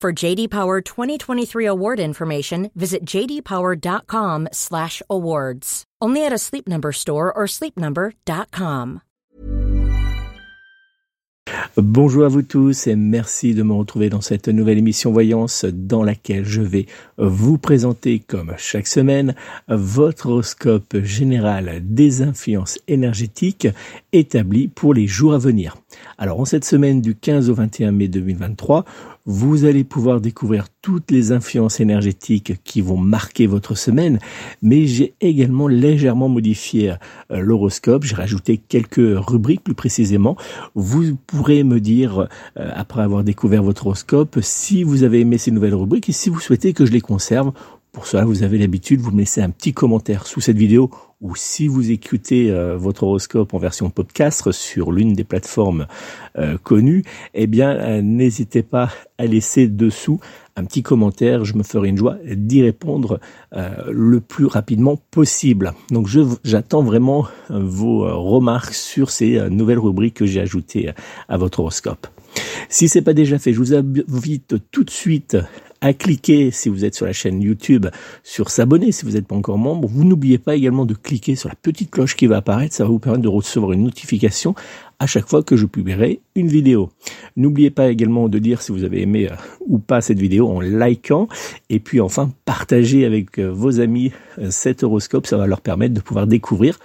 For JD Power 2023 award information, visit jdpower.com/awards. Only at a Sleep Number store or sleepnumber.com. Bonjour à vous tous et merci de me retrouver dans cette nouvelle émission Voyance dans laquelle je vais vous présenter comme chaque semaine votre horoscope général des influences énergétiques établi pour les jours à venir. Alors en cette semaine du 15 au 21 mai 2023, vous allez pouvoir découvrir toutes les influences énergétiques qui vont marquer votre semaine, mais j'ai également légèrement modifié euh, l'horoscope, j'ai rajouté quelques rubriques plus précisément. Vous pourrez me dire, euh, après avoir découvert votre horoscope, si vous avez aimé ces nouvelles rubriques et si vous souhaitez que je les conserve. Pour cela, vous avez l'habitude, vous me laissez un petit commentaire sous cette vidéo ou si vous écoutez euh, votre horoscope en version podcast sur l'une des plateformes euh, connues, eh bien, euh, n'hésitez pas à laisser dessous un petit commentaire. Je me ferai une joie d'y répondre le plus rapidement possible. Donc, j'attends vraiment vos remarques sur ces nouvelles rubriques que j'ai ajoutées à votre horoscope. Si c'est pas déjà fait, je vous invite tout de suite à cliquer si vous êtes sur la chaîne YouTube sur s'abonner si vous n'êtes pas encore membre. Vous n'oubliez pas également de cliquer sur la petite cloche qui va apparaître. Ça va vous permettre de recevoir une notification à chaque fois que je publierai une vidéo. N'oubliez pas également de dire si vous avez aimé euh, ou pas cette vidéo en likant et puis enfin partagez avec euh, vos amis euh, cet horoscope. Ça va leur permettre de pouvoir découvrir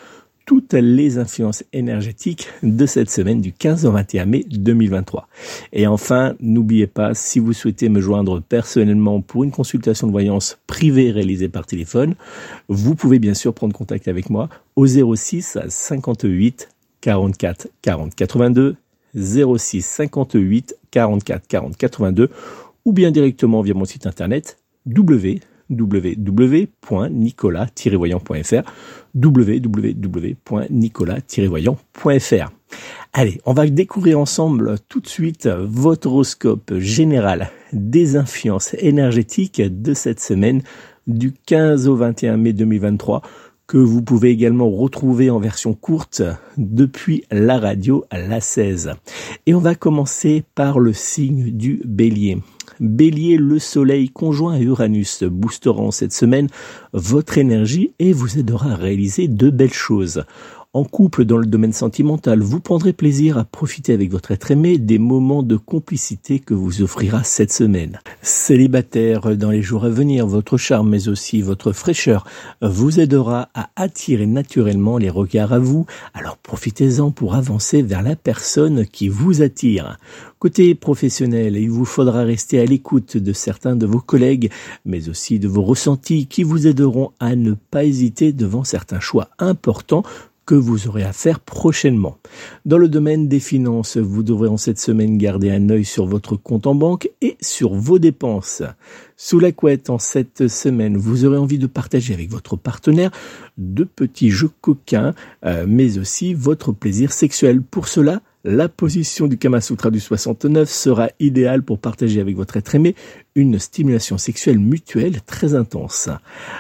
toutes les influences énergétiques de cette semaine du 15 au 21 mai 2023. Et enfin, n'oubliez pas, si vous souhaitez me joindre personnellement pour une consultation de voyance privée réalisée par téléphone, vous pouvez bien sûr prendre contact avec moi au 06 58 44 40 82 06 58 44 40 82 ou bien directement via mon site internet www www.nicolas-voyant.fr www.nicolas-voyant.fr Allez, on va découvrir ensemble tout de suite votre horoscope général des influences énergétiques de cette semaine du 15 au 21 mai 2023 que vous pouvez également retrouver en version courte depuis la radio la 16. Et on va commencer par le signe du bélier. Bélier, le soleil conjoint à Uranus boosteront cette semaine votre énergie et vous aidera à réaliser de belles choses. En couple dans le domaine sentimental, vous prendrez plaisir à profiter avec votre être aimé des moments de complicité que vous offrira cette semaine. Célibataire, dans les jours à venir, votre charme mais aussi votre fraîcheur vous aidera à attirer naturellement les regards à vous, alors profitez-en pour avancer vers la personne qui vous attire. Côté professionnel, il vous faudra rester à l'écoute de certains de vos collègues, mais aussi de vos ressentis qui vous aideront à ne pas hésiter devant certains choix importants que vous aurez à faire prochainement. Dans le domaine des finances, vous devrez en cette semaine garder un œil sur votre compte en banque et sur vos dépenses. Sous la couette, en cette semaine, vous aurez envie de partager avec votre partenaire de petits jeux coquins, euh, mais aussi votre plaisir sexuel. Pour cela, La position du Kama Sutra du 69 sera idéale pour partager avec votre être aimé une stimulation sexuelle mutuelle très intense.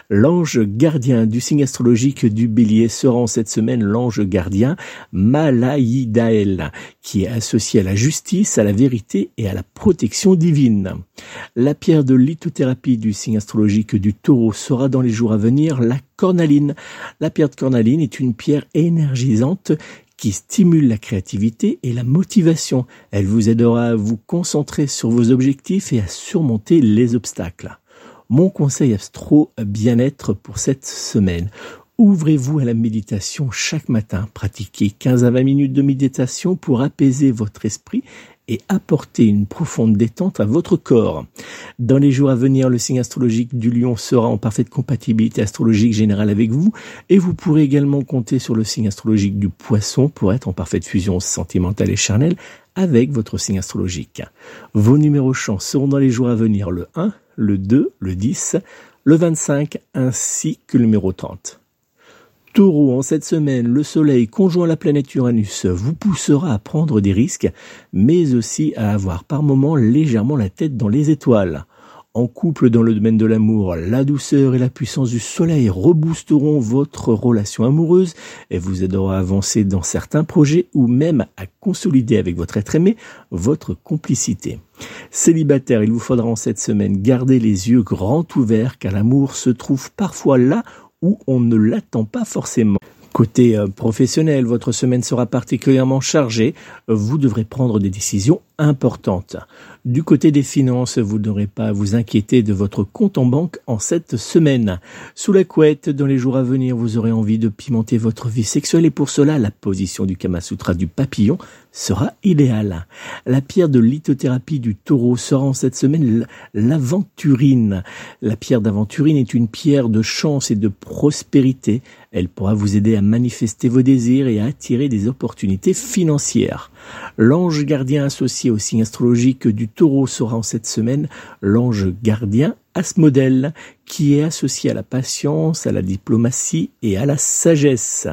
L'ange gardien du signe astrologique du bélier sera en cette semaine l'ange gardien Malaïdael, qui est associé à la justice, à la vérité et à la protection divine. La pierre de lithothérapie du signe astrologique du taureau sera dans les jours à venir la cornaline. La pierre de cornaline est une pierre énergisante qui stimule la créativité et la motivation. Elle vous aidera à vous concentrer sur vos objectifs et à surmonter les obstacles. Mon conseil astro bien-être pour cette semaine. Ouvrez-vous à la méditation chaque matin. Pratiquez 15 à 20 minutes de méditation pour apaiser votre esprit et apporter une profonde détente à votre corps. Dans les jours à venir, le signe astrologique du lion sera en parfaite compatibilité astrologique générale avec vous et vous pourrez également compter sur le signe astrologique du poisson pour être en parfaite fusion sentimentale et charnelle avec votre signe astrologique. Vos numéros chance seront dans les jours à venir le 1, le 2, le 10, le 25 ainsi que le numéro 30. Taureau, en cette semaine, le Soleil conjoint la planète Uranus vous poussera à prendre des risques, mais aussi à avoir par moments légèrement la tête dans les étoiles. En couple dans le domaine de l'amour, la douceur et la puissance du soleil reboosteront votre relation amoureuse et vous aideront à avancer dans certains projets ou même à consolider avec votre être aimé votre complicité. Célibataire, il vous faudra en cette semaine garder les yeux grands ouverts car l'amour se trouve parfois là on ne l'attend pas forcément. Côté euh, professionnel, votre semaine sera particulièrement chargée. Vous devrez prendre des décisions importantes. Du côté des finances, vous n'aurez pas à vous inquiéter de votre compte en banque en cette semaine. Sous la couette, dans les jours à venir, vous aurez envie de pimenter votre vie sexuelle et pour cela, la position du Kama Sutra du papillon sera idéale. La pierre de lithothérapie du taureau sera en cette semaine l'aventurine. La pierre d'aventurine est une pierre de chance et de prospérité. Elle pourra vous aider à manifester vos désirs et à attirer des opportunités financières. L'ange gardien associé au signe astrologique du taureau sera en cette semaine l'ange gardien Asmodèle, qui est associé à la patience, à la diplomatie et à la sagesse.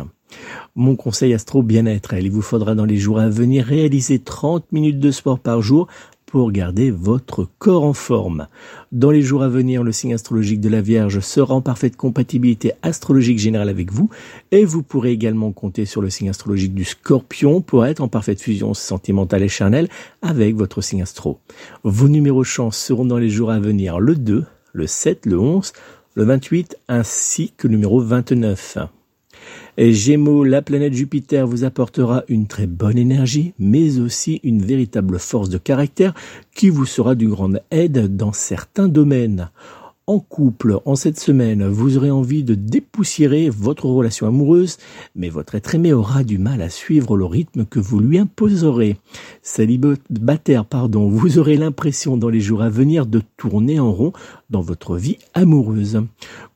Mon conseil astro bien-être, il vous faudra dans les jours à venir réaliser 30 minutes de sport par jour pour garder votre corps en forme. Dans les jours à venir, le signe astrologique de la Vierge sera en parfaite compatibilité astrologique générale avec vous et vous pourrez également compter sur le signe astrologique du Scorpion pour être en parfaite fusion sentimentale et charnelle avec votre signe astro. Vos numéros chance seront dans les jours à venir le 2, le 7, le 11, le 28 ainsi que le numéro 29. Gémeaux, la planète Jupiter vous apportera une très bonne énergie, mais aussi une véritable force de caractère qui vous sera d'une grande aide dans certains domaines en couple en cette semaine, vous aurez envie de dépoussiérer votre relation amoureuse, mais votre être aimé aura du mal à suivre le rythme que vous lui imposerez. Célibataire, pardon, vous aurez l'impression dans les jours à venir de tourner en rond dans votre vie amoureuse.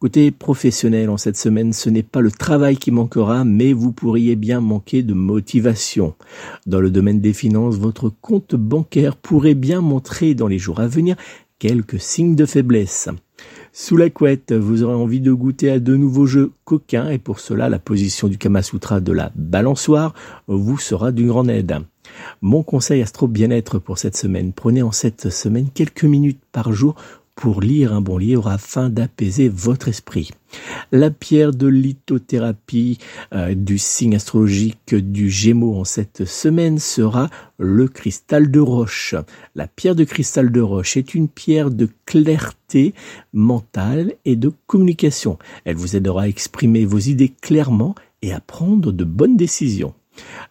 Côté professionnel, en cette semaine, ce n'est pas le travail qui manquera, mais vous pourriez bien manquer de motivation. Dans le domaine des finances, votre compte bancaire pourrait bien montrer dans les jours à venir signes de faiblesse. Sous la couette, vous aurez envie de goûter à de nouveaux jeux coquins et pour cela, la position du Kama Sutra de la balançoire vous sera d'une grande aide. Mon conseil astro bien-être pour cette semaine, prenez en cette semaine quelques minutes par jour pour lire un bon livre afin d'apaiser votre esprit. La pierre de lithothérapie euh, du signe astrologique du Gémeaux en cette semaine sera le cristal de roche. La pierre de cristal de roche est une pierre de clarté mentale et de communication. Elle vous aidera à exprimer vos idées clairement et à prendre de bonnes décisions.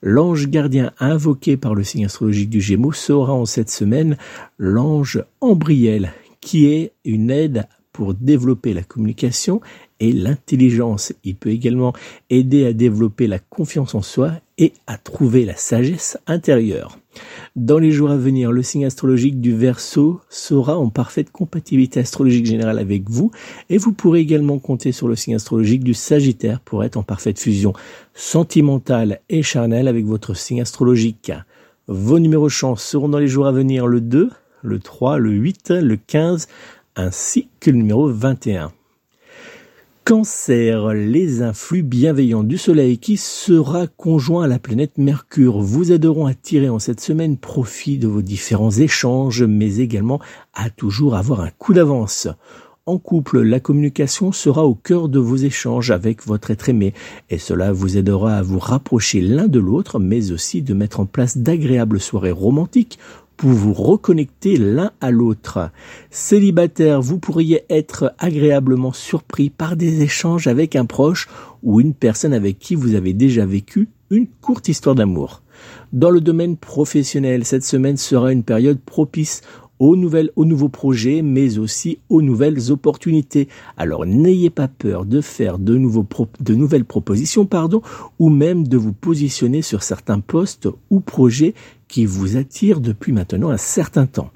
L'ange gardien invoqué par le signe astrologique du Gémeaux sera en cette semaine l'ange Ambriel qui est une aide pour développer la communication et l'intelligence. Il peut également aider à développer la confiance en soi et à trouver la sagesse intérieure. Dans les jours à venir, le signe astrologique du Verseau sera en parfaite compatibilité astrologique générale avec vous et vous pourrez également compter sur le signe astrologique du Sagittaire pour être en parfaite fusion sentimentale et charnelle avec votre signe astrologique. Vos numéros chance seront dans les jours à venir le 2, le 3, le 8, le 15, ainsi que le numéro 21. Cancer, les influx bienveillants du Soleil qui sera conjoint à la planète Mercure vous aideront à tirer en cette semaine profit de vos différents échanges, mais également à toujours avoir un coup d'avance. En couple, la communication sera au cœur de vos échanges avec votre être aimé et cela vous aidera à vous rapprocher l'un de l'autre, mais aussi de mettre en place d'agréables soirées romantiques pour vous reconnecter l'un à l'autre. Célibataire, vous pourriez être agréablement surpris par des échanges avec un proche ou une personne avec qui vous avez déjà vécu une courte histoire d'amour. Dans le domaine professionnel, cette semaine sera une période propice aux, nouveaux projets, mais aussi aux nouvelles opportunités. Alors n'ayez pas peur de faire de, nouvelles propositions, ou même de vous positionner sur certains postes ou projets qui vous attirent depuis maintenant un certain temps.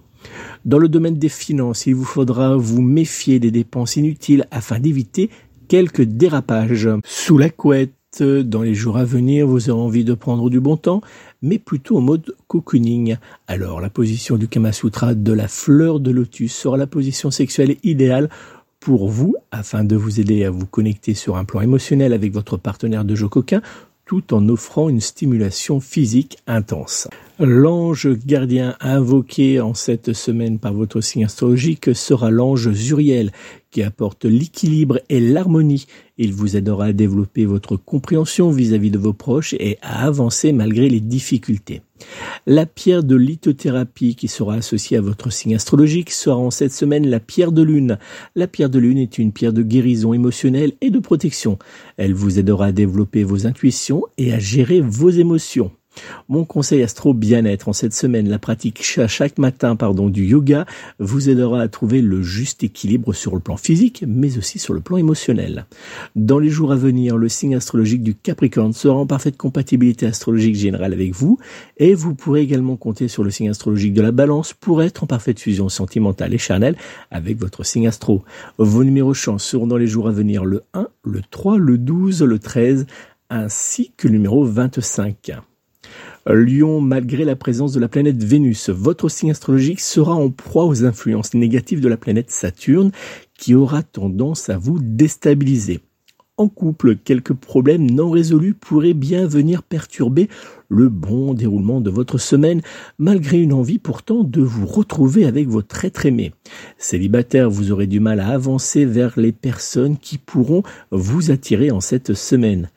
Dans le domaine des finances, il vous faudra vous méfier des dépenses inutiles afin d'éviter quelques dérapages. Sous la couette, dans les jours à venir, vous aurez envie de prendre du bon temps, mais plutôt en mode cocooning. Alors, la position du Kama Sutra de la fleur de lotus sera la position sexuelle idéale pour vous afin de vous aider à vous connecter sur un plan émotionnel avec votre partenaire de jeu coquin tout en offrant une stimulation physique intense. L'ange gardien invoqué en cette semaine par votre signe astrologique sera l'ange Zuriel qui apporte l'équilibre et l'harmonie. Il vous aidera à développer votre compréhension vis-à-vis de vos proches et à avancer malgré les difficultés. La pierre de lithothérapie qui sera associée à votre signe astrologique sera en cette semaine la pierre de lune. La pierre de lune est une pierre de guérison émotionnelle et de protection. Elle vous aidera à développer vos intuitions et à gérer vos émotions. Mon conseil astro bien-être en cette semaine, la pratique chaque matin pardon, du yoga vous aidera à trouver le juste équilibre sur le plan physique, mais aussi sur le plan émotionnel. Dans les jours à venir, le signe astrologique du Capricorne sera en parfaite compatibilité astrologique générale avec vous, et vous pourrez également compter sur le signe astrologique de la Balance pour être en parfaite fusion sentimentale et charnelle avec votre signe astro. Vos numéros chance seront dans les jours à venir le 1, le 3, le 12, le 13, ainsi que le numéro 25. Lion, malgré la présence de la planète Vénus, votre signe astrologique sera en proie aux influences négatives de la planète Saturne qui aura tendance à vous déstabiliser. En couple, quelques problèmes non résolus pourraient bien venir perturber le bon déroulement de votre semaine, malgré une envie pourtant de vous retrouver avec votre être aimé. Célibataire, vous aurez du mal à avancer vers les personnes qui pourront vous attirer en cette semaine.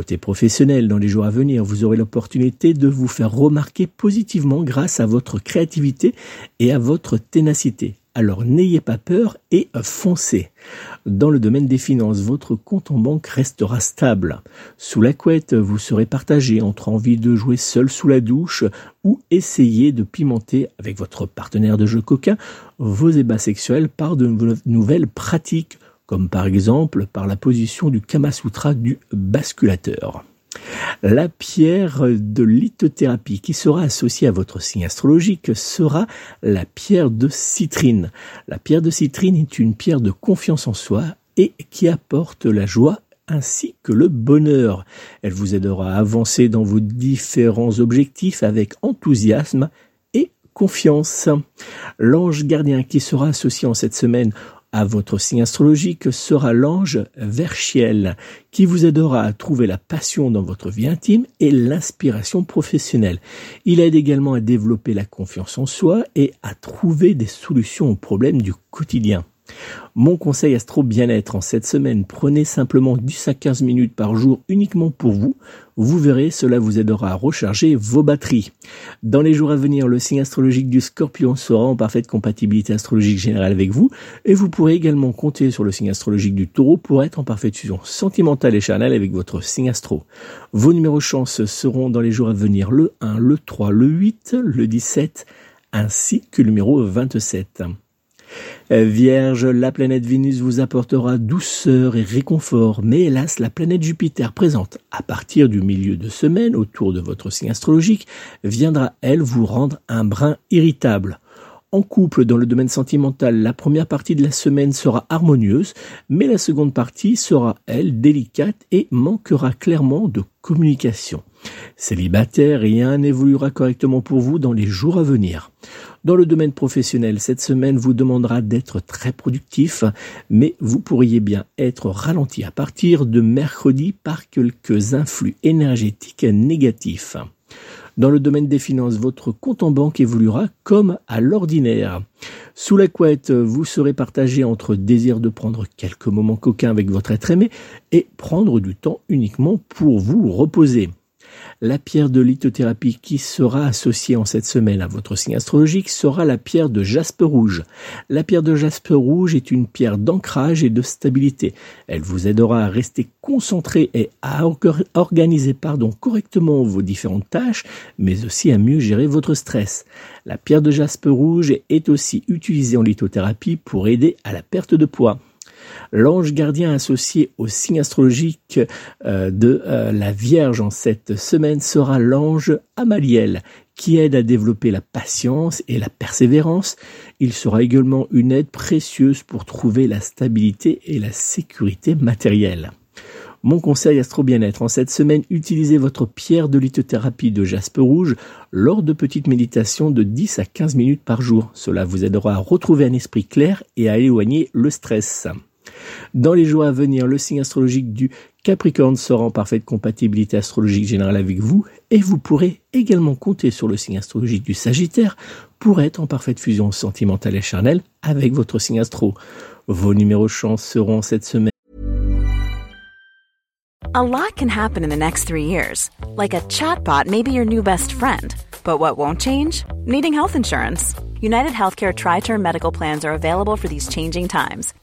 Côté professionnel, dans les jours à venir, vous aurez l'opportunité de vous faire remarquer positivement grâce à votre créativité et à votre ténacité. Alors n'ayez pas peur et foncez. Dans le domaine des finances, votre compte en banque restera stable. Sous la couette, vous serez partagé entre envie de jouer seul sous la douche ou essayer de pimenter avec votre partenaire de jeu coquin vos ébats sexuels par de nouvelles pratiques comme par exemple par la position du Kamasutra du basculateur. La pierre de lithothérapie qui sera associée à votre signe astrologique sera la pierre de citrine. La pierre de citrine est une pierre de confiance en soi et qui apporte la joie ainsi que le bonheur. Elle vous aidera à avancer dans vos différents objectifs avec enthousiasme et confiance. L'ange gardien qui sera associé en cette semaine à votre signe astrologique sera l'ange Verchiel, qui vous aidera à trouver la passion dans votre vie intime et l'inspiration professionnelle. Il aide également à développer la confiance en soi et à trouver des solutions aux problèmes du quotidien. Mon conseil astro bien-être en cette semaine, prenez simplement 10 à 15 minutes par jour uniquement pour vous. Vous verrez, cela vous aidera à recharger vos batteries. Dans les jours à venir, le signe astrologique du scorpion sera en parfaite compatibilité astrologique générale avec vous et vous pourrez également compter sur le signe astrologique du taureau pour être en parfaite fusion sentimentale et charnelle avec votre signe astro. Vos numéros chance seront dans les jours à venir le 1, le 3, le 8, le 17 ainsi que le numéro 27. Vierge, la planète Vénus vous apportera douceur et réconfort, mais hélas, la planète Jupiter présente à partir du milieu de semaine autour de votre signe astrologique viendra, elle, vous rendre un brin irritable. En couple, dans le domaine sentimental, la première partie de la semaine sera harmonieuse, mais la seconde partie sera, elle, délicate et manquera clairement de communication. Célibataire, rien n'évoluera correctement pour vous dans les jours à venir. Dans le domaine professionnel, cette semaine vous demandera d'être très productif, mais vous pourriez bien être ralenti à partir de mercredi par quelques influx énergétiques négatifs. Dans le domaine des finances, votre compte en banque évoluera comme à l'ordinaire. Sous la couette, vous serez partagé entre désir de prendre quelques moments coquins avec votre être aimé et prendre du temps uniquement pour vous reposer. La pierre de lithothérapie qui sera associée en cette semaine à votre signe astrologique sera la pierre de jaspe rouge. La pierre de jaspe rouge est une pierre d'ancrage et de stabilité. Elle vous aidera à rester concentré et à organiser correctement vos différentes tâches, mais aussi à mieux gérer votre stress. La pierre de jaspe rouge est aussi utilisée en lithothérapie pour aider à la perte de poids. L'ange gardien associé au signe astrologique euh, de euh, la Vierge en cette semaine sera l'ange Amaliel, qui aide à développer la patience et la persévérance. Il sera également une aide précieuse pour trouver la stabilité et la sécurité matérielle. Mon conseil Astro Bien-être en cette semaine, utilisez votre pierre de lithothérapie de jaspe rouge lors de petites méditations de 10 à 15 minutes par jour. Cela vous aidera à retrouver un esprit clair et à éloigner le stress. Dans les jours à venir, le signe astrologique du Capricorne sera en parfaite compatibilité astrologique générale avec vous et vous pourrez également compter sur le signe astrologique du Sagittaire pour être en parfaite fusion sentimentale et charnelle avec votre signe astro. Vos numéros chance seront cette semaine. A lot can happen in the next three years. Like a chatbot may be your new best friend. But what won't change? Needing health insurance. United Healthcare Tri-Term Medical Plans are available for these changing times.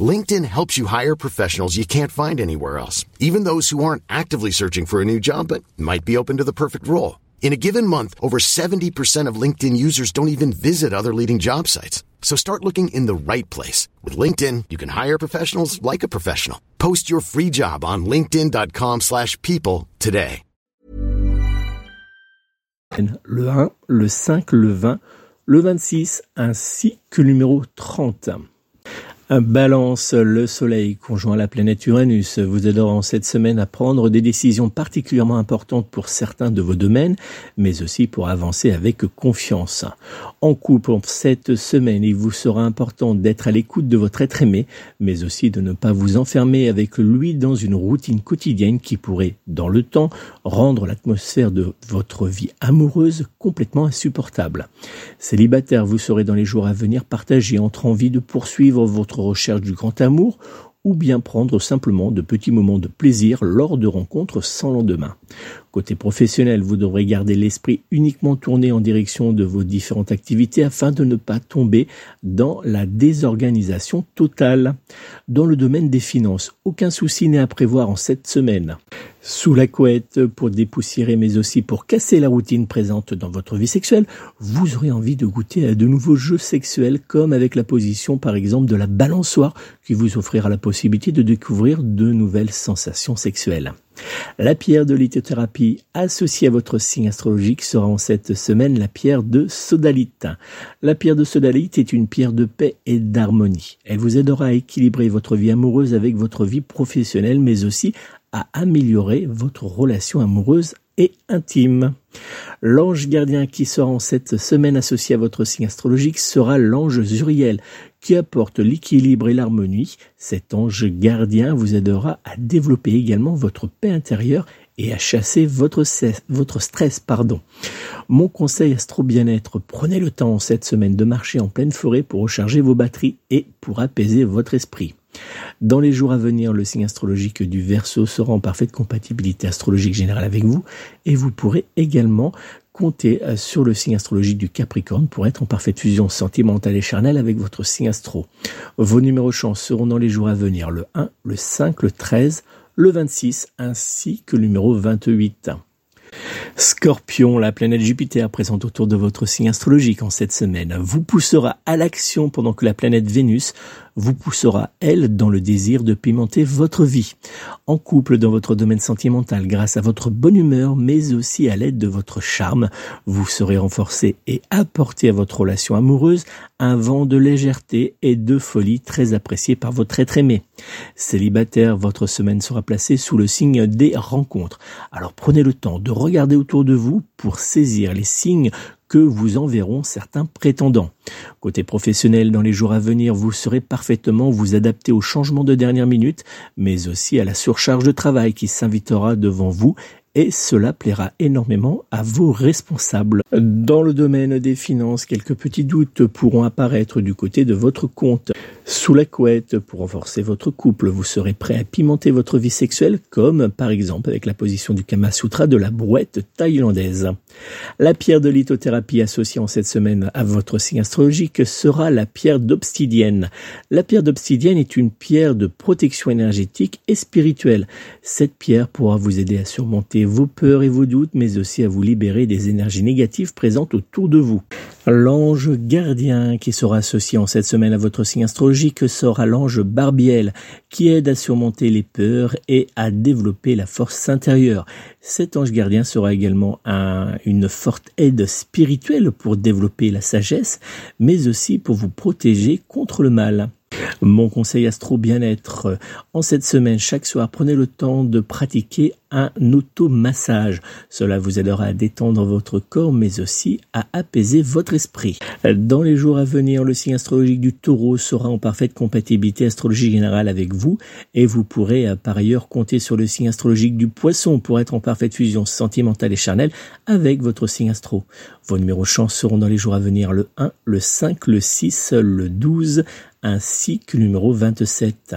LinkedIn helps you hire professionals you can't find anywhere else, even those who aren't actively searching for a new job but might be open to the perfect role. In a given month, over 70% of LinkedIn users don't even visit other leading job sites. So start looking in the right place. With LinkedIn, you can hire professionals like a professional. Post your free job on linkedin.com slash people today. Le 1, le 5, le 20, le 26, ainsi que le numéro 30. Balance, le Soleil conjoint à la planète Uranus vous aidera en cette semaine à prendre des décisions particulièrement importantes pour certains de vos domaines, mais aussi pour avancer avec confiance. En couple, cette semaine, il vous sera important d'être à l'écoute de votre être aimé, mais aussi de ne pas vous enfermer avec lui dans une routine quotidienne qui pourrait, dans le temps, rendre l'atmosphère de votre vie amoureuse complètement insupportable. Célibataire, vous serez dans les jours à venir partagé entre envie de poursuivre votre recherche du grand amour ou bien prendre simplement de petits moments de plaisir lors de rencontres sans lendemain. Côté professionnel, vous devrez garder l'esprit uniquement tourné en direction de vos différentes activités afin de ne pas tomber dans la désorganisation totale. Dans le domaine des finances, aucun souci n'est à prévoir en cette semaine. Sous la couette pour dépoussiérer mais aussi pour casser la routine présente dans votre vie sexuelle, vous aurez envie de goûter à de nouveaux jeux sexuels comme avec la position par exemple de la balançoire qui vous offrira la possibilité de découvrir de nouvelles sensations sexuelles. La pierre de lithothérapie associée à votre signe astrologique sera en cette semaine la pierre de sodalite. La pierre de sodalite est une pierre de paix et d'harmonie. Elle vous aidera à équilibrer votre vie amoureuse avec votre vie professionnelle, mais aussi à améliorer votre relation amoureuse et intime. L'ange gardien qui sera en cette semaine associé à votre signe astrologique sera l'ange Zuriel, qui apporte l'équilibre et l'harmonie. Cet ange gardien vous aidera à développer également votre paix intérieure et à chasser votre, stress. Pardon. Mon conseil astro bien-être, prenez le temps cette semaine de marcher en pleine forêt pour recharger vos batteries et pour apaiser votre esprit. Dans les jours à venir, le signe astrologique du Verseau sera en parfaite compatibilité astrologique générale avec vous et vous pourrez également compter euh, sur le signe astrologique du Capricorne pour être en parfaite fusion sentimentale et charnelle avec votre signe astro. Vos numéros chance seront dans les jours à venir le 1, le 5, le 13, le 26 ainsi que le numéro 28. Scorpion, la planète Jupiter présente autour de votre signe astrologique en cette semaine, vous poussera à l'action pendant que la planète Vénus vous poussera, elle, dans le désir de pimenter votre vie. En couple dans votre domaine sentimental, grâce à votre bonne humeur, mais aussi à l'aide de votre charme, vous serez renforcé et apporter à votre relation amoureuse un vent de légèreté et de folie très apprécié par votre être aimé. Célibataire, votre semaine sera placée sous le signe des rencontres. Alors prenez le temps de regarder autour de vous pour saisir les signes que vous enverront certains prétendants. Côté professionnel, dans les jours à venir, vous serez parfaitement vous adapter aux changements de dernière minute, mais aussi à la surcharge de travail qui s'invitera devant vous et cela plaira énormément à vos responsables. Dans le domaine des finances, quelques petits doutes pourront apparaître du côté de votre compte. Sous la couette, pour renforcer votre couple, vous serez prêt à pimenter votre vie sexuelle, comme par exemple avec la position du Kama Sutra de la brouette thaïlandaise. La pierre de lithothérapie associée en cette semaine à votre signe astrologique sera la pierre d'obsidienne. La pierre d'obsidienne est une pierre de protection énergétique et spirituelle. Cette pierre pourra vous aider à surmonter vos peurs et vos doutes, mais aussi à vous libérer des énergies négatives présentes autour de vous. L'ange gardien qui sera associé en cette semaine à votre signe astrologique sera l'ange Barbiel qui aide à surmonter les peurs et à développer la force intérieure. Cet ange gardien sera également une forte aide spirituelle pour développer la sagesse, mais aussi pour vous protéger contre le mal. Mon conseil astro bien-être. En cette semaine, chaque soir, prenez le temps de pratiquer un automassage. Cela vous aidera à détendre votre corps, mais aussi à apaiser votre esprit. Dans les jours à venir, le signe astrologique du taureau sera en parfaite compatibilité astrologique générale avec vous, et vous pourrez euh, par ailleurs compter sur le signe astrologique du poisson pour être en parfaite fusion sentimentale et charnelle avec votre signe astro. Vos numéros chance seront dans les jours à venir le 1, le 5, le 6, le 12, ainsi que numéro 27.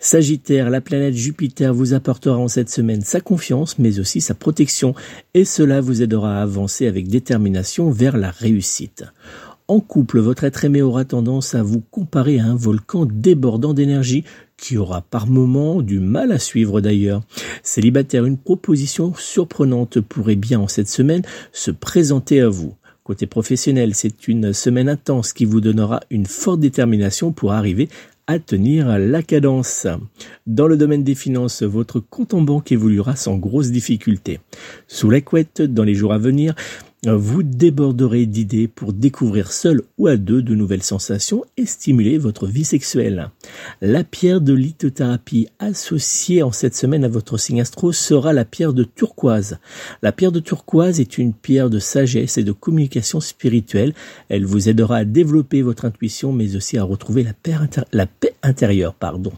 Sagittaire, la planète Jupiter vous apportera en cette semaine sa confiance, mais aussi sa protection, et cela vous aidera à avancer avec détermination vers la réussite. En couple, votre être aimé aura tendance à vous comparer à un volcan débordant d'énergie qui aura par moments du mal à suivre d'ailleurs. Célibataire, une proposition surprenante pourrait bien en cette semaine se présenter à vous. Côté professionnel, c'est une semaine intense qui vous donnera une forte détermination pour arriver à tenir la cadence. Dans le domaine des finances, votre compte en banque évoluera sans grosse difficulté. Sous la couette, dans les jours à venir, vous déborderez d'idées pour découvrir seul ou à deux de nouvelles sensations et stimuler votre vie sexuelle. La pierre de lithothérapie associée en cette semaine à votre signe astro sera la pierre de turquoise. La pierre de turquoise est une pierre de sagesse et de communication spirituelle. Elle vous aidera à développer votre intuition mais aussi à retrouver la paix, la paix intérieure. Pardon.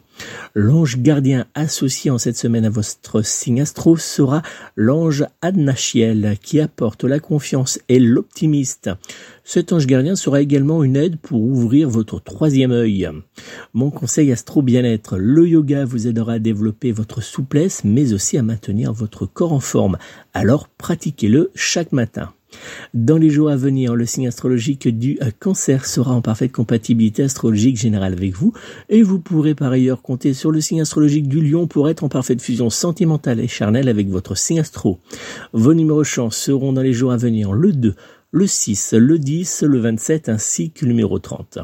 L'ange gardien associé en cette semaine à votre signe astro sera l'ange Adnachiel qui apporte la confiance et l'optimiste. Cet ange gardien sera également une aide pour ouvrir votre troisième œil. Mon conseil astro bien-être, le yoga vous aidera à développer votre souplesse mais aussi à maintenir votre corps en forme. Alors pratiquez-le chaque matin. Dans les jours à venir, le signe astrologique du euh, cancer sera en parfaite compatibilité astrologique générale avec vous et vous pourrez par ailleurs compter sur le signe astrologique du lion pour être en parfaite fusion sentimentale et charnelle avec votre signe astro. Vos numéros chance seront dans les jours à venir le 2, le 6, le 10, le 27 ainsi que le numéro 30.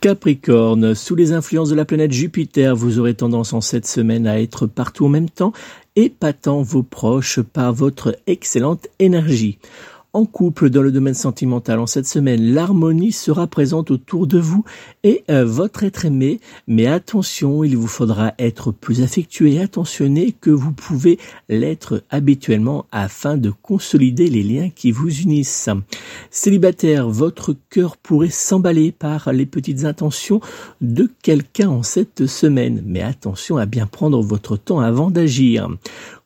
Capricorne, sous les influences de la planète Jupiter, vous aurez tendance en cette semaine à être partout en même temps, épatant vos proches par votre excellente énergie en couple dans le domaine sentimental en cette semaine, l'harmonie sera présente autour de vous et euh, votre être aimé. Mais attention, il vous faudra être plus affectueux et attentionné que vous pouvez l'être habituellement afin de consolider les liens qui vous unissent. Célibataire, votre cœur pourrait s'emballer par les petites intentions de quelqu'un en cette semaine. Mais attention à bien prendre votre temps avant d'agir.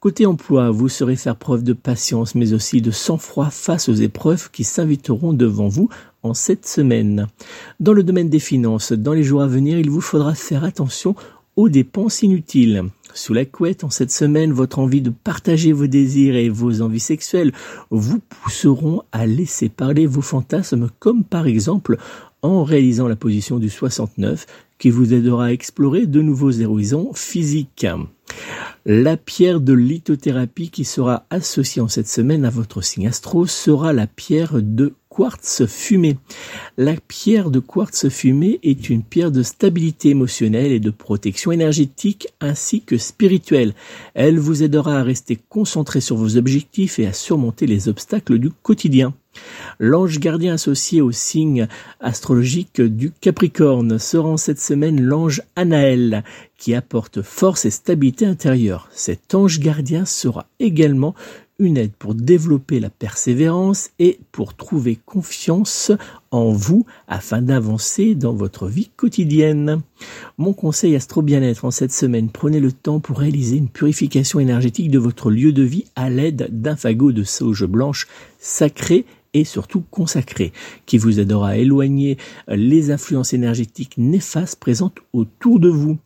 Côté emploi, vous saurez faire preuve de patience, mais aussi de sang-froid face aux épreuves qui s'inviteront devant vous en cette semaine. Dans le domaine des finances, dans les jours à venir, il vous faudra faire attention aux dépenses inutiles. Sous la couette, en cette semaine, votre envie de partager vos désirs et vos envies sexuelles vous pousseront à laisser parler vos fantasmes, comme par exemple en réalisant la position du 69 qui vous aidera à explorer de nouveaux horizons physiques. La pierre de lithothérapie qui sera associée en cette semaine à votre signe astro sera la pierre de quartz fumé. La pierre de quartz fumé est une pierre de stabilité émotionnelle et de protection énergétique ainsi que spirituelle. Elle vous aidera à rester concentré sur vos objectifs et à surmonter les obstacles du quotidien. L'ange gardien associé au signe astrologique du Capricorne sera en cette semaine l'ange Anaël, qui apporte force et stabilité intérieure. Cet ange gardien sera également une aide pour développer la persévérance et pour trouver confiance en vous afin d'avancer dans votre vie quotidienne. Mon conseil astro bien-être en cette semaine, prenez le temps pour réaliser une purification énergétique de votre lieu de vie à l'aide d'un fagot de sauge blanche sacré et surtout consacré, qui vous aidera à éloigner les influences énergétiques néfastes présentes autour de vous.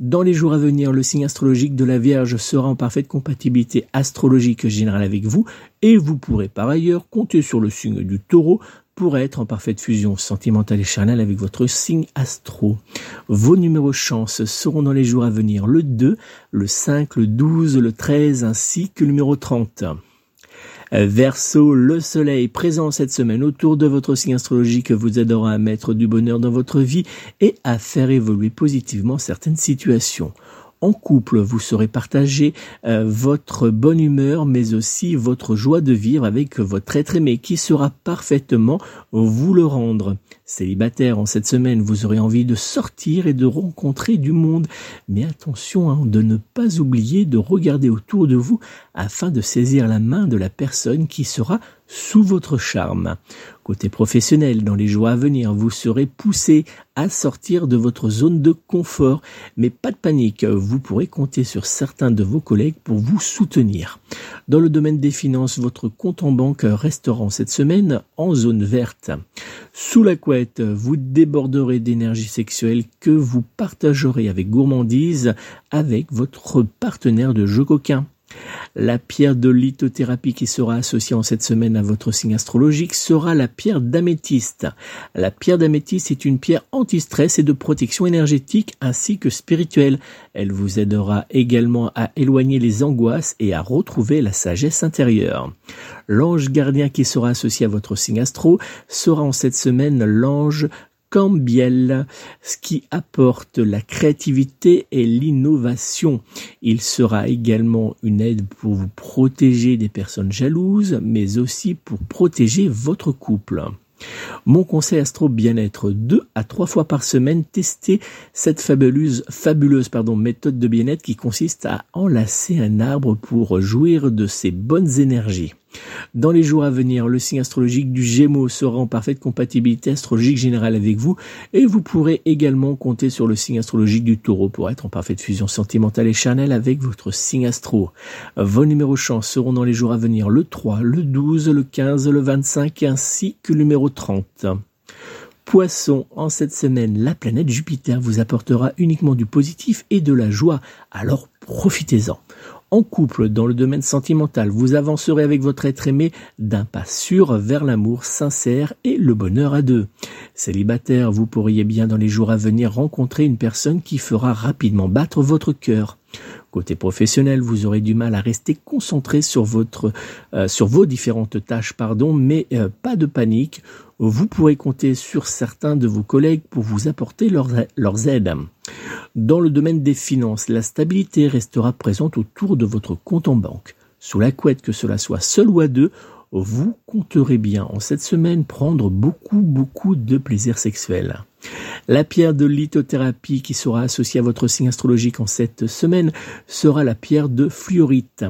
Dans les jours à venir, le signe astrologique de la Vierge sera en parfaite compatibilité astrologique générale avec vous et vous pourrez par ailleurs compter sur le signe du taureau pour être en parfaite fusion sentimentale et charnelle avec votre signe astro. Vos numéros chance seront dans les jours à venir le 2, le 5, le 12, le 13 ainsi que le numéro 30. Verseau, le soleil présent cette semaine autour de votre signe astrologique vous aidera à mettre du bonheur dans votre vie et à faire évoluer positivement certaines situations. En couple, vous saurez partager euh, votre bonne humeur, mais aussi votre joie de vivre avec votre être aimé qui sera parfaitement vous le rendre. Célibataire, en cette semaine, vous aurez envie de sortir et de rencontrer du monde. Mais attention hein, de ne pas oublier de regarder autour de vous afin de saisir la main de la personne qui sera sous votre charme. Côté professionnel, dans les jours à venir, vous serez poussé à sortir de votre zone de confort, mais pas de panique, vous pourrez compter sur certains de vos collègues pour vous soutenir. Dans le domaine des finances, votre compte en banque restera en cette semaine en zone verte. Sous la couette, vous déborderez d'énergie sexuelle que vous partagerez avec gourmandise avec votre partenaire de jeu coquin. La pierre de lithothérapie qui sera associée en cette semaine à votre signe astrologique sera la pierre d'améthyste. La pierre d'améthyste est une pierre anti-stress et de protection énergétique ainsi que spirituelle. Elle vous aidera également à éloigner les angoisses et à retrouver la sagesse intérieure. L'ange gardien qui sera associé à votre signe astro sera en cette semaine l'ange Cambiel, ce qui apporte la créativité et l'innovation. Il sera également une aide pour vous protéger des personnes jalouses, mais aussi pour protéger votre couple. Mon conseil astro bien-être, deux à trois fois par semaine, testez cette fabuleuse, fabuleuse pardon, méthode de bien-être qui consiste à enlacer un arbre pour jouir de ses bonnes énergies. Dans les jours à venir, le signe astrologique du Gémeaux sera en parfaite compatibilité astrologique générale avec vous et vous pourrez également compter sur le signe astrologique du Taureau pour être en parfaite fusion sentimentale et charnelle avec votre signe astro. Vos numéros chance seront dans les jours à venir le 3, le 12, le 15, le 25 ainsi que le numéro 30. Poisson, en cette semaine, la planète Jupiter vous apportera uniquement du positif et de la joie, alors profitez-en. En couple, dans le domaine sentimental, vous avancerez avec votre être aimé d'un pas sûr vers l'amour sincère et le bonheur à deux. Célibataire, vous pourriez bien dans les jours à venir rencontrer une personne qui fera rapidement battre votre cœur. Côté professionnel, vous aurez du mal à rester concentré sur votre, euh, sur vos différentes tâches, pardon, mais euh, pas de panique. Vous pourrez compter sur certains de vos collègues pour vous apporter leurs, leurs aides. Dans le domaine des finances, la stabilité restera présente autour de votre compte en banque. Sous la couette, que cela soit seul ou à deux, vous compterez bien en cette semaine prendre beaucoup, beaucoup de plaisir sexuel. La pierre de lithothérapie qui sera associée à votre signe astrologique en cette semaine sera la pierre de fluorite.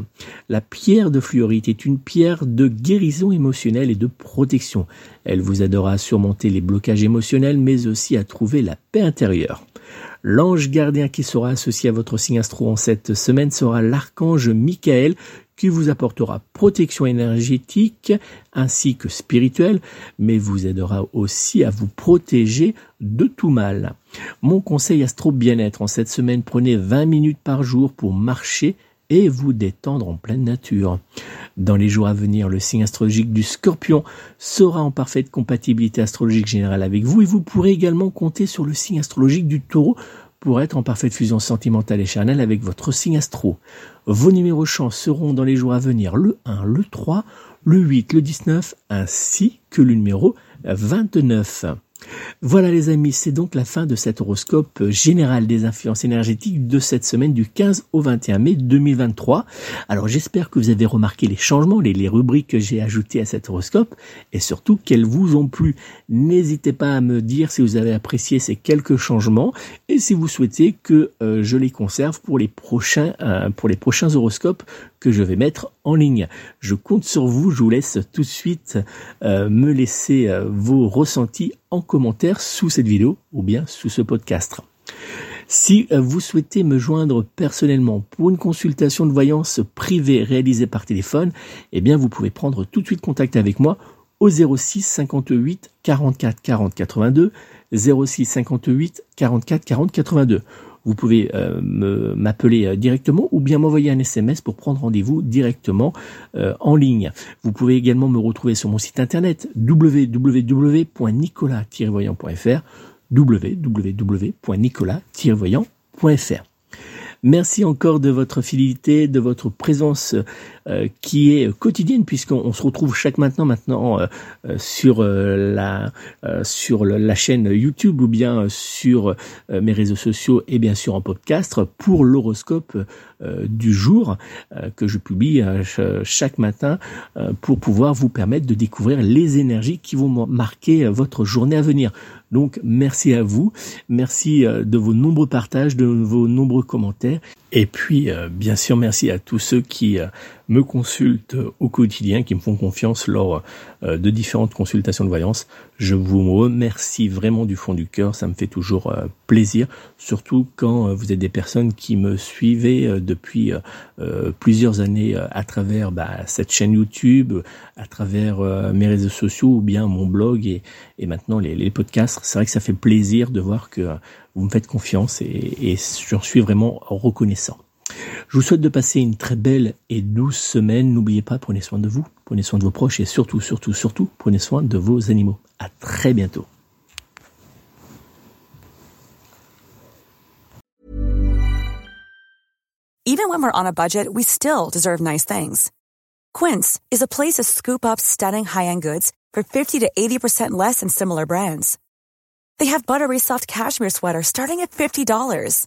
La pierre de fluorite est une pierre de guérison émotionnelle et de protection. Elle vous aidera à surmonter les blocages émotionnels mais aussi à trouver la paix intérieure. L'ange gardien qui sera associé à votre signe astro en cette semaine sera l'archange Michael qui vous apportera protection énergétique ainsi que spirituelle, mais vous aidera aussi à vous protéger de tout mal. Mon conseil astro bien-être en cette semaine, prenez 20 minutes par jour pour marcher et vous détendre en pleine nature. Dans les jours à venir, le signe astrologique du scorpion sera en parfaite compatibilité astrologique générale avec vous et vous pourrez également compter sur le signe astrologique du taureau pour être en parfaite fusion sentimentale et charnelle avec votre signe astro. Vos numéros chance seront dans les jours à venir le 1, le 3, le 8, le 19, ainsi que le numéro 29. Voilà les amis, c'est donc la fin de cet horoscope général des influences énergétiques de cette semaine du 15 au 21 mai 2023. Alors j'espère que vous avez remarqué les changements, les, rubriques que j'ai ajoutées à cet horoscope et surtout qu'elles vous ont plu. N'hésitez pas à me dire si vous avez apprécié ces quelques changements et si vous souhaitez que euh, je les conserve pour les prochains euh, pour les prochains horoscopes je vais mettre en ligne. Je compte sur vous, je vous laisse tout de suite euh, me laisser vos ressentis en commentaire sous cette vidéo ou bien sous ce podcast. Si vous souhaitez me joindre personnellement pour une consultation de voyance privée réalisée par téléphone, eh bien vous pouvez prendre tout de suite contact avec moi au 06 58 44 40 82 06 58 44 40 82. Vous pouvez euh, m'appeler euh, directement ou bien m'envoyer un SMS pour prendre rendez-vous directement euh, en ligne. Vous pouvez également me retrouver sur mon site internet www.nicolas-voyant.fr www.nicolas-voyant.fr Merci encore de votre fidélité, de votre présence euh, qui est quotidienne puisqu'on se retrouve chaque maintenant maintenant euh, euh, sur la sur la chaîne YouTube ou bien sur mes réseaux sociaux et bien sûr en podcast pour l'horoscope du jour que je publie chaque matin pour pouvoir vous permettre de découvrir les énergies qui vont marquer votre journée à venir. Donc merci à vous, merci de vos nombreux partages, de vos nombreux commentaires. Et puis, euh, bien sûr, merci à tous ceux qui euh, me consultent au quotidien, qui me font confiance lors euh, de différentes consultations de voyance. Je vous remercie vraiment du fond du cœur, ça me fait toujours plaisir, surtout quand vous êtes des personnes qui me suivez depuis plusieurs années à travers bah, cette chaîne YouTube, à travers mes réseaux sociaux ou bien mon blog et, maintenant les, podcasts. C'est vrai que ça fait plaisir de voir que vous me faites confiance et j'en suis vraiment reconnaissant. Je vous souhaite de passer une très belle et douce semaine. N'oubliez pas, prenez soin de vous, prenez soin de vos proches et surtout, surtout, surtout, prenez soin de vos animaux. À très bientôt. Even when we're on a budget, we still deserve nice things. Quince is a place to scoop up stunning high-end goods for 50 to 80% less than similar brands. They have buttery soft cashmere sweaters starting at $50,